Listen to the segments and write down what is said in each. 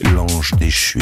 l'ange déchu.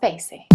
Spacey.